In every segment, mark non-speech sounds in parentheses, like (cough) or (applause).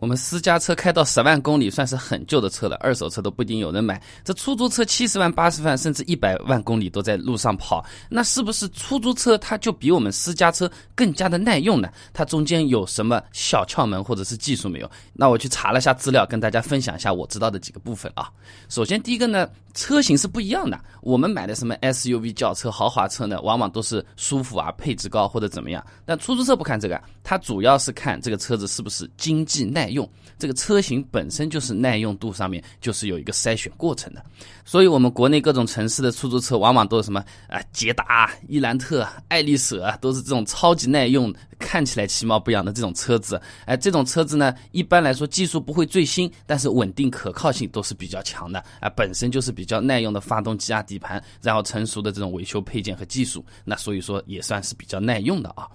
我们私家车开到十万公里算是很旧的车了，二手车都不一定有人买。这出租车七十万、八十万甚至一百万公里都在路上跑，那是不是出租车它就比我们私家车更加的耐用呢？它中间有什么小窍门或者是技术没有？那我去查了下资料，跟大家分享一下我知道的几个部分啊。首先第一个呢，车型是不一样的。我们买的什么 SUV 轿车、豪华车呢，往往都是舒服啊、配置高或者怎么样。但出租车不看这个，它主要是看这个车子是不是经济耐。用这个车型本身就是耐用度上面就是有一个筛选过程的，所以我们国内各种城市的出租车往往都是什么啊，捷达、伊兰特、爱丽舍都是这种超级耐用。看起来其貌不扬的这种车子，哎，这种车子呢，一般来说技术不会最新，但是稳定可靠性都是比较强的，啊，本身就是比较耐用的发动机啊、底盘，然后成熟的这种维修配件和技术，那所以说也算是比较耐用的啊。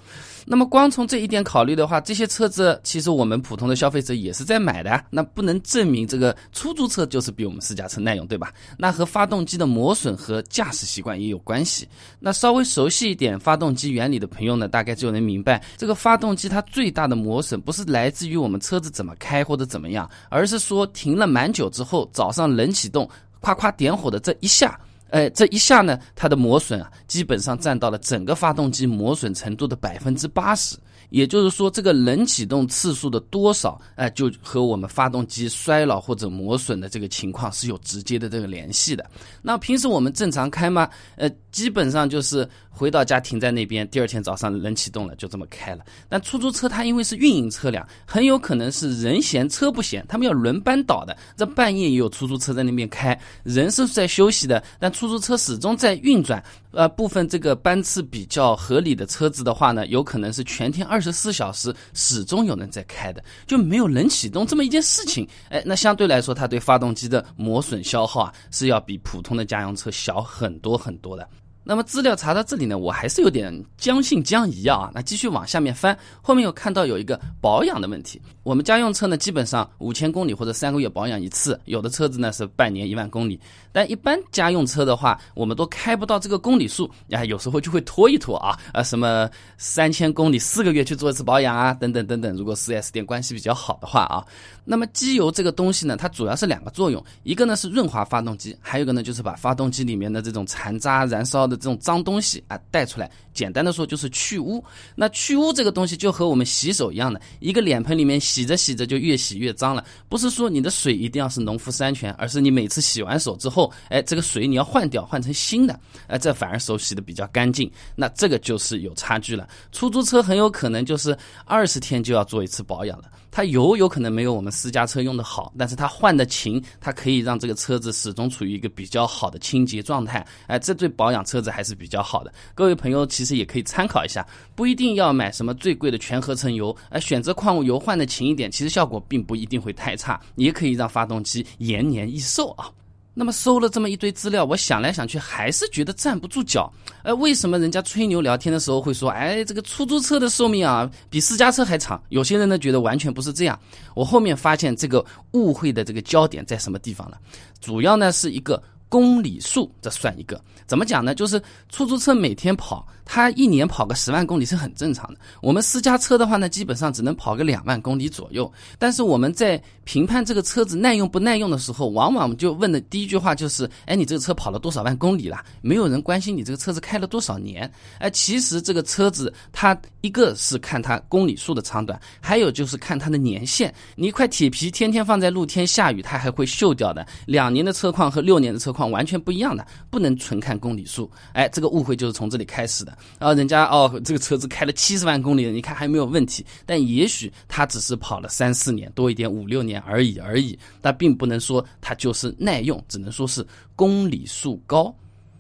那么光从这一点考虑的话，这些车子其实我们普通的消费者也是在买的，那不能证明这个出租车就是比我们私家车耐用，对吧？那和发动机的磨损和驾驶习惯也有关系。那稍微熟悉一点发动机原理的朋友呢，大概就能明白。这个发动机它最大的磨损不是来自于我们车子怎么开或者怎么样，而是说停了蛮久之后，早上冷启动，夸夸点火的这一下，哎，这一下呢，它的磨损啊，基本上占到了整个发动机磨损程度的百分之八十。也就是说，这个冷启动次数的多少，哎，就和我们发动机衰老或者磨损的这个情况是有直接的这个联系的。那平时我们正常开吗？呃，基本上就是回到家停在那边，第二天早上冷启动了，就这么开了。但出租车它因为是运营车辆，很有可能是人闲车不闲，他们要轮班倒的。这半夜也有出租车在那边开，人是在休息的，但出租车始终在运转。呃，部分这个班次比较合理的车子的话呢，有可能是全天二十四小时始终有人在开的，就没有冷启动这么一件事情。哎，那相对来说，它对发动机的磨损消耗啊，是要比普通的家用车小很多很多的。那么资料查到这里呢，我还是有点将信将疑啊。那继续往下面翻，后面又看到有一个保养的问题。我们家用车呢，基本上五千公里或者三个月保养一次，有的车子呢是半年一万公里。但一般家用车的话，我们都开不到这个公里数，啊，有时候就会拖一拖啊，啊，什么三千公里四个月去做一次保养啊，等等等等。如果四 S 店关系比较好的话啊，那么机油这个东西呢，它主要是两个作用，一个呢是润滑发动机，还有一个呢就是把发动机里面的这种残渣、燃烧的这种脏东西啊带出来。简单的说就是去污。那去污这个东西就和我们洗手一样的，一个脸盆里面洗着洗着就越洗越脏了。不是说你的水一定要是农夫山泉，而是你每次洗完手之后，哎，这个水你要换掉，换成新的，哎，这反而手洗的比较干净。那这个就是有差距了。出租车很有可能就是二十天就要做一次保养了。它油有可能没有我们私家车用的好，但是它换的勤，它可以让这个车子始终处于一个比较好的清洁状态。哎，这对保养车子还是比较好的。各位朋友其实也可以参考一下，不一定要买什么最贵的全合成油，哎，选择矿物油换的勤一点，其实效果并不一定会太差，也可以让发动机延年益寿啊。那么搜了这么一堆资料，我想来想去还是觉得站不住脚。呃，为什么人家吹牛聊天的时候会说，哎，这个出租车的寿命啊比私家车还长？有些人呢觉得完全不是这样。我后面发现这个误会的这个焦点在什么地方了？主要呢是一个公里数，这算一个。怎么讲呢？就是出租车每天跑。它一年跑个十万公里是很正常的。我们私家车的话呢，基本上只能跑个两万公里左右。但是我们在评判这个车子耐用不耐用的时候，往往就问的第一句话就是：哎，你这个车跑了多少万公里了？没有人关心你这个车子开了多少年。哎，其实这个车子它一个是看它公里数的长短，还有就是看它的年限。你一块铁皮天天放在露天下雨，它还会锈掉的。两年的车况和六年的车况完全不一样的，不能纯看公里数。哎，这个误会就是从这里开始的。然后人家哦，这个车子开了七十万公里，你看还没有问题，但也许它只是跑了三四年多一点五六年而已而已，但并不能说它就是耐用，只能说是公里数高。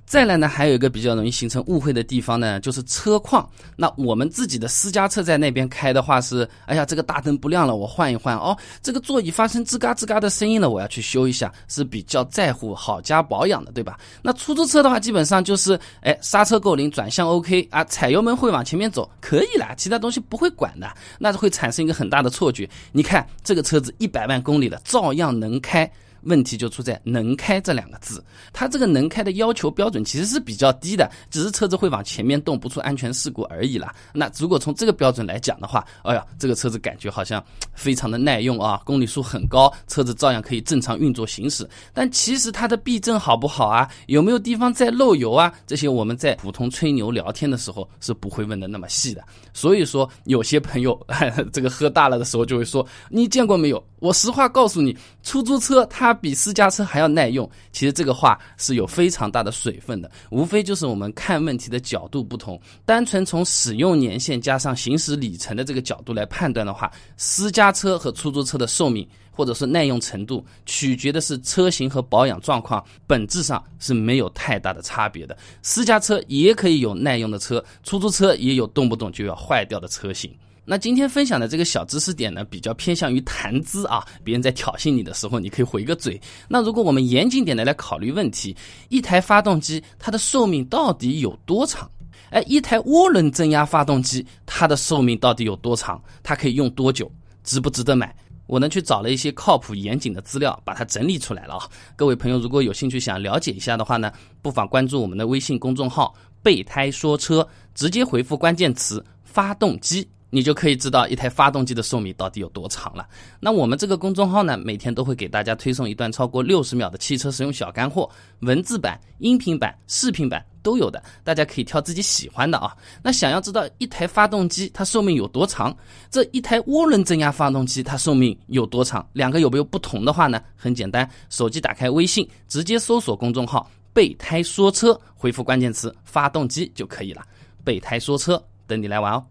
再来呢，还有一个比较容易形成误会的地方呢，就是车况。那我们自己的私家车在那边开的话是，哎呀，这个大灯不亮了，我换一换哦。这个座椅发生吱嘎吱嘎的声音了，我要去修一下，是比较在乎好加保养的，对吧？那出租车的话，基本上就是，哎，刹车够灵，转向 OK 啊，踩油门会往前面走，可以啦，其他东西不会管的，那就会产生一个很大的错觉。你看这个车子一百万公里了，照样能开。问题就出在“能开”这两个字。它这个能开的要求标准其实是比较低的，只是车子会往前面动，不出安全事故而已啦。那如果从这个标准来讲的话，哎呀，这个车子感觉好像非常的耐用啊，公里数很高，车子照样可以正常运作行驶。但其实它的避震好不好啊？有没有地方在漏油啊？这些我们在普通吹牛聊天的时候是不会问的那么细的。所以说，有些朋友 (laughs) 这个喝大了的时候就会说：“你见过没有？”我实话告诉你，出租车它比私家车还要耐用。其实这个话是有非常大的水分的，无非就是我们看问题的角度不同。单纯从使用年限加上行驶里程的这个角度来判断的话，私家车和出租车的寿命或者是耐用程度，取决的是车型和保养状况，本质上是没有太大的差别的。私家车也可以有耐用的车，出租车也有动不动就要坏掉的车型。那今天分享的这个小知识点呢，比较偏向于谈资啊。别人在挑衅你的时候，你可以回个嘴。那如果我们严谨点的来考虑问题，一台发动机它的寿命到底有多长？哎，一台涡轮增压发动机它的寿命到底有多长？它可以用多久？值不值得买？我呢去找了一些靠谱严谨的资料，把它整理出来了啊。各位朋友如果有兴趣想了解一下的话呢，不妨关注我们的微信公众号“备胎说车”，直接回复关键词“发动机”。你就可以知道一台发动机的寿命到底有多长了。那我们这个公众号呢，每天都会给大家推送一段超过六十秒的汽车实用小干货，文字版、音频版、视频版都有的，大家可以挑自己喜欢的啊。那想要知道一台发动机它寿命有多长，这一台涡轮增压发动机它寿命有多长，两个有没有不同的话呢？很简单，手机打开微信，直接搜索公众号“备胎说车”，回复关键词“发动机”就可以了。备胎说车，等你来玩哦。